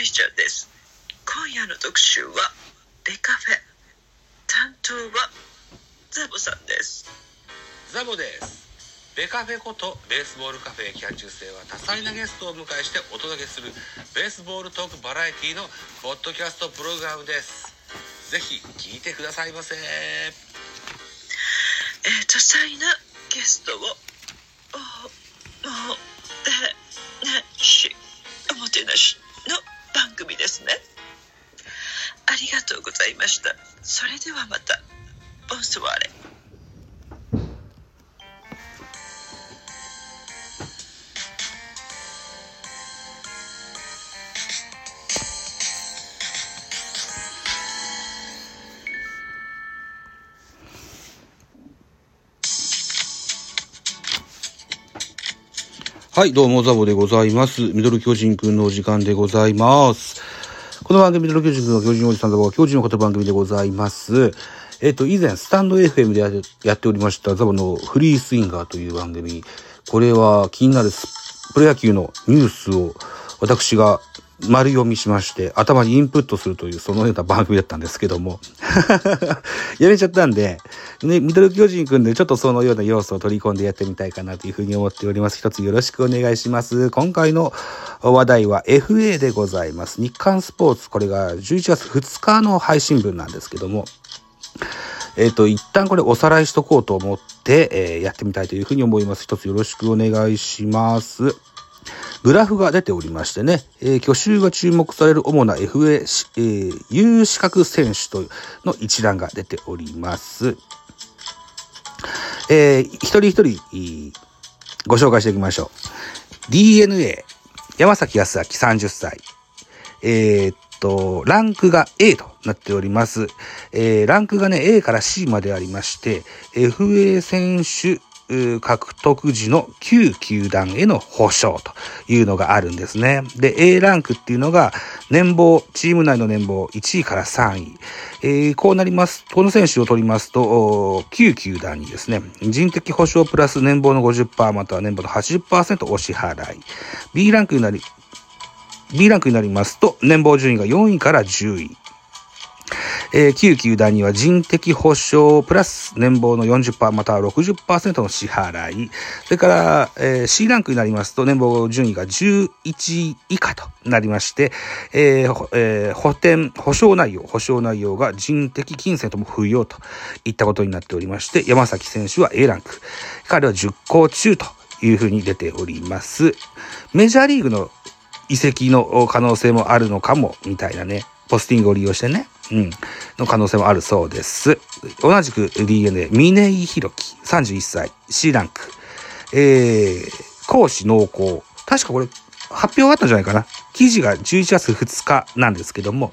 イちゃんです今夜の特集はベカフェ。担当はザボさんです。ザボです。ベカフェことベースボールカフェキャン中世は多彩なゲストをお迎えしてお届けするベースボールトークバラエティのポッドキャストプログラムです。ぜひ聞いてくださいませ。えー、多彩なゲストをおもてなしおもてなしざいましたそれではまたボンソワーレはい、どうも、ザボでございます。ミドル巨人くんのお時間でございます。この番組、ミドル巨人の巨人おじさんザボは巨人を語る番組でございます。えっ、と、以前、スタンド FM でやっておりました、ザボのフリースインガーという番組。これは気になるプロ野球のニュースを私が丸読みしまして、頭にインプットするという、そのような番組だったんですけども。やめちゃったんで、ね、ミドル巨人くんでちょっとそのような要素を取り込んでやってみたいかなというふうに思っております。一つよろしくお願いします。今回の話題は FA でございます。日刊スポーツ、これが11月2日の配信分なんですけども、えっ、と、一旦これおさらいしとこうと思って、えーやってみたいというふうに思います。一つよろしくお願いします。グラフが出ておりましてね、えー去就が注目される主な FA、えー有資格選手との一覧が出ております。えー一人一人、ご紹介していきましょう。DNA、山崎康明30歳。えーっと、ランクが A となっております。えーランクがね、A から C までありまして、FA 選手獲得時の旧球団への保証というのがあるんですね。で、A ランクっていうのが年俸、チーム内の年俸1位から3位。えーこうなります。この選手を取りますと、旧球団にですね、人的保証プラス年俸の50%または年俸の80%お支払い。B ランクになり、B ランクになりますと、年俸順位が4位から10位。えー旧球団には人的保証プラス年俸の40%または60%の支払い。それから、えー C ランクになりますと年俸順位が11位以下となりまして、えーえー補填、保証内容、保証内容が人的金銭とも不要といったことになっておりまして、山崎選手は A ランク。彼は10校中というふうに出ております。メジャーリーグの移籍の可能性もあるのかも、みたいなね。ポスティングを利用してね。うん。の可能性もあるそうです。同じく DNA、峰井宏樹、31歳、C ランク。えー、講師濃厚。確かこれ、発表があったんじゃないかな。記事が11月2日なんですけども。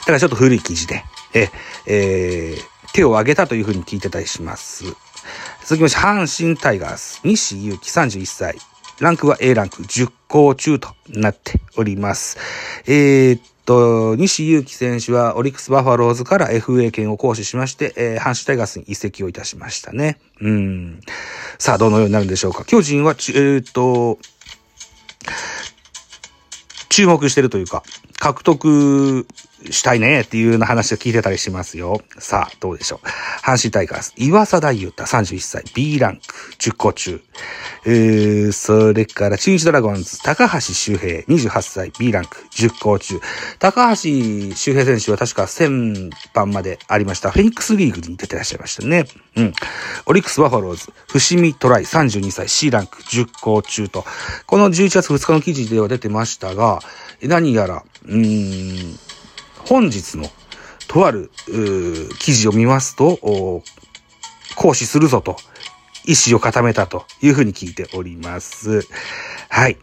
だからちょっと古い記事で、え、えー手を挙げたというふうに聞いてたりします。続きまして、阪神タイガース、西祐希31歳。ランクは A ランク10校中となっております。えーっと、西祐希選手はオリックスバファローズから FA 権を行使しまして、えー阪神タイガースに移籍をいたしましたね。うん。さあ、どのようになるんでしょうか。巨人は、えーっと、注目してるというか、獲得したいねっていうような話を聞いてたりしますよ。さあ、どうでしょう。阪神タイガース、岩佐大優太31歳、B ランク10個中。えー、それから中日ドラゴンズ、高橋周平28歳、B ランク10個中。高橋周平選手は確か1000番までありました。フェニックスリーグに出てらっしゃいましたね。うん。オリックスバファローズ、伏見トライ32歳、C ランク10個中と。この11月2日の記事では出てましたが、何やら、うん、本日のとある記事を見ますと、行使するぞと、意思を固めたというふうに聞いております。はい。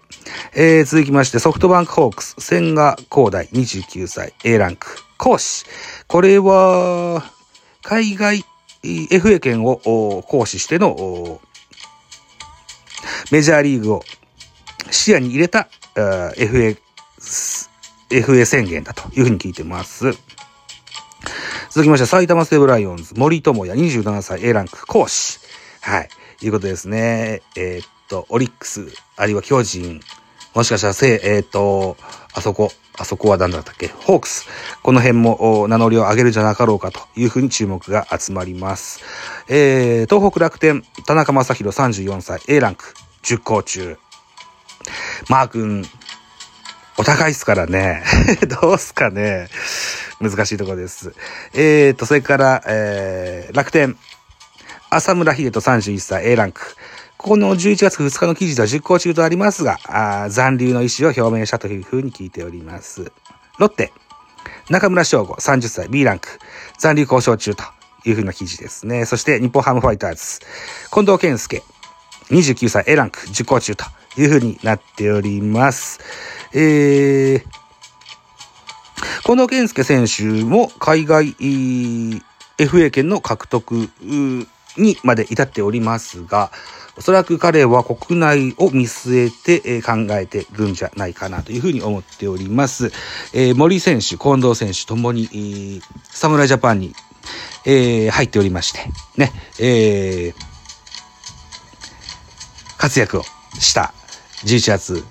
えー、続きまして、ソフトバンクホークス、千賀光大29歳、A ランク、行使。これは、海外 FA 権を行使してのメジャーリーグを視野に入れた FA、FA 宣言だというふうに聞いてます。続きまして、埼玉西武ライオンズ、森友哉27歳 A ランク、講師。はい。いうことですね。えーっと、オリックス、あるいは巨人もしかしたら、せえっ、と、あそこ、あそこは何だったっけ？ホークス。この辺も名乗りを上げるじゃなかろうかというふうに注目が集まります。えー、東北楽天、田中正宏34歳、A ランク、10校中。マー君、お高いっすからね。どうすかね。難しいところです。えーと、それから、えー、楽天、浅村秀人31歳 A ランク。この11月2日の記事では実行中とありますが、あ残留の意思を表明したというふうに聞いております。ロッテ、中村翔吾30歳 B ランク。残留交渉中というふうな記事ですね。そして日本ハムファイターズ、近藤健介29歳 A ランク受講中というふうになっております。えー、近藤健介選手も海外 FA 権の獲得にまで至っておりますが、おそらく彼は国内を見据えて、考えてるんじゃないかなというふうに思っております。えー、森選手、近藤選手ともに、侍ジャパンに、えー、入っておりまして、ね、えー、活躍をした11月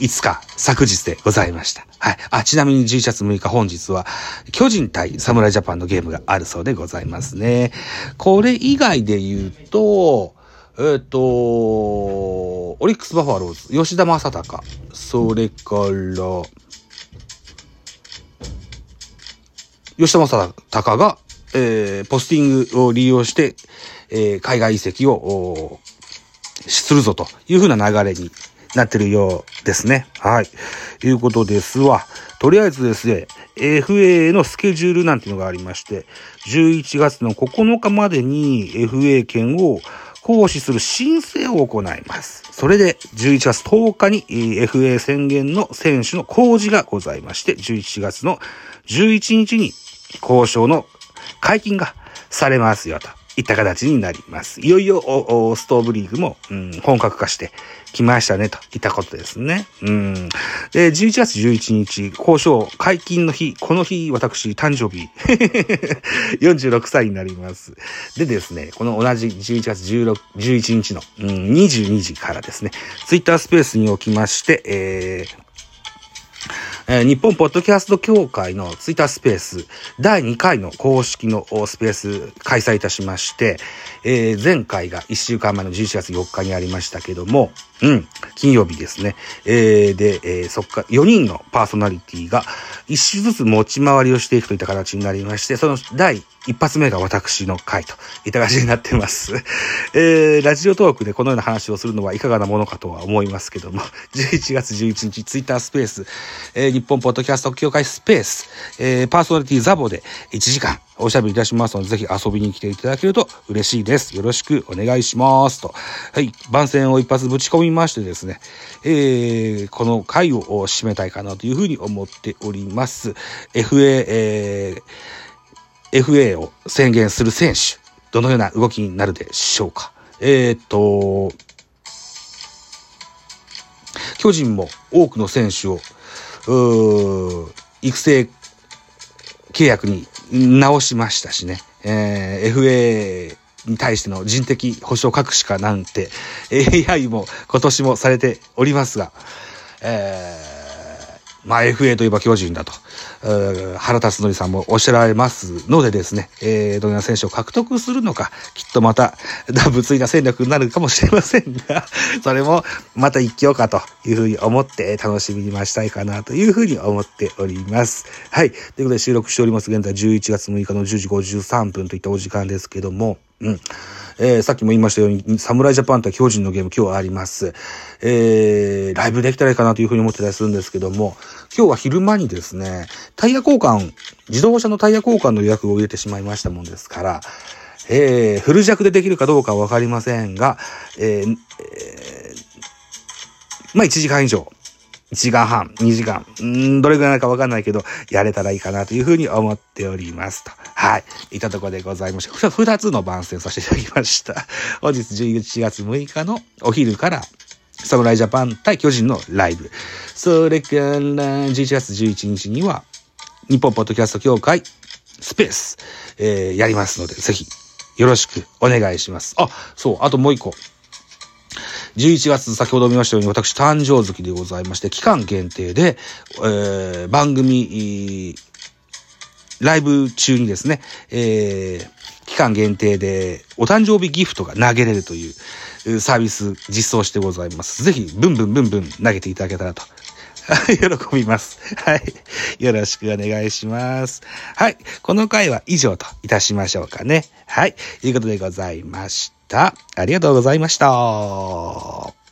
5日、昨日でございました。はい。あ、ちなみに11月6日本日は、巨人対侍ジャパンのゲームがあるそうでございますね。これ以外で言うと、えっ、と、オリックスバファローズ、吉田正尚、それから、吉田正尚が、えー、ポスティングを利用して、えー、海外移籍を、するぞというふうな流れになってるようですね。はい。いうことですわ。とりあえずですね、FA のスケジュールなんていうのがありまして、11月の9日までに FA 権を行使する申請を行います。それで11月10日に FA 宣言の選手の公示がございまして、11月の11日に交渉の解禁がされますよと。いった形になります。いよいよ、ストーブリーグも、うん、本格化してきましたね、といったことですね。うん。で、11月11日、交渉解禁の日、この日、私、誕生日、46歳になります。でですね、この同じ11月16 11日の、うん、22時からですね、ツイッタースペースにおきまして、えー、えー、日本ポッドキャスト協会のツイッタースペース、第2回の公式のスペース開催いたしまして、えー、前回が1週間前の11月4日にありましたけども、うん、金曜日ですね。えー、で、えー、そっか、4人のパーソナリティが1週ずつ持ち回りをしていくといった形になりまして、その第一発目が私の回といった感じになってます。えー、ラジオトークでこのような話をするのはいかがなものかとは思いますけども、11月11日ツイッタースペース、えー、日本ポッドキャスト協会スペース、えー、パーソナリティザボで1時間おしゃべりいたしますので、ぜひ遊びに来ていただけると嬉しいです。よろしくお願いします。と。はい。番宣を一発ぶち込みましてですね、えー、この回を締めたいかなというふうに思っております。FA、えー、FA を宣言する選手、どのような動きになるでしょうか。えー、っと、巨人も多くの選手を、育成契約に直しましたしね、えー、FA に対しての人的保障隠しかなんて AI も今年もされておりますが、えー、まあ FA といえば巨人だと。原辰徳さんもおっしゃられますのでですね、えー、どのような選手を獲得するのか、きっとまた、物理な戦略になるかもしれませんが、それもまた一興かというふうに思って楽しみに待ちたいかなというふうに思っております。はい。ということで収録しております。現在11月6日の10時53分といったお時間ですけども、うん。えー、さっきも言いましたように、侍ジャパン対巨人のゲーム今日あります。えー、ライブできたらいいかなというふうに思ってたりするんですけども、今日は昼間にですね、タイヤ交換、自動車のタイヤ交換の予約を入れてしまいましたもんですから、えー、フル弱でできるかどうかはわかりませんが、えー、えー、まあ1時間以上、1時間半、2時間、んどれぐらいかわかんないけど、やれたらいいかなというふうに思っておりますと。はい。いたところでございました。二つの番宣させていただきました。本日11月6日のお昼から、侍ジャパン対巨人のライブ。それから11月11日には、日本ポッドキャスト協会スペース、えー、やりますので、ぜひよろしくお願いします。あ、そう、あともう一個。11月、先ほど見ましたように、私、誕生月でございまして、期間限定で、えー、番組、ライブ中にですね、えー、期間限定で、お誕生日ギフトが投げれるというサービス実装してございます。ぜひ、ブンブンブンブン投げていただけたらと 喜びます。はい。よろしくお願いします。はい。この回は以上といたしましょうかね。はい。ということでございました。ありがとうございました。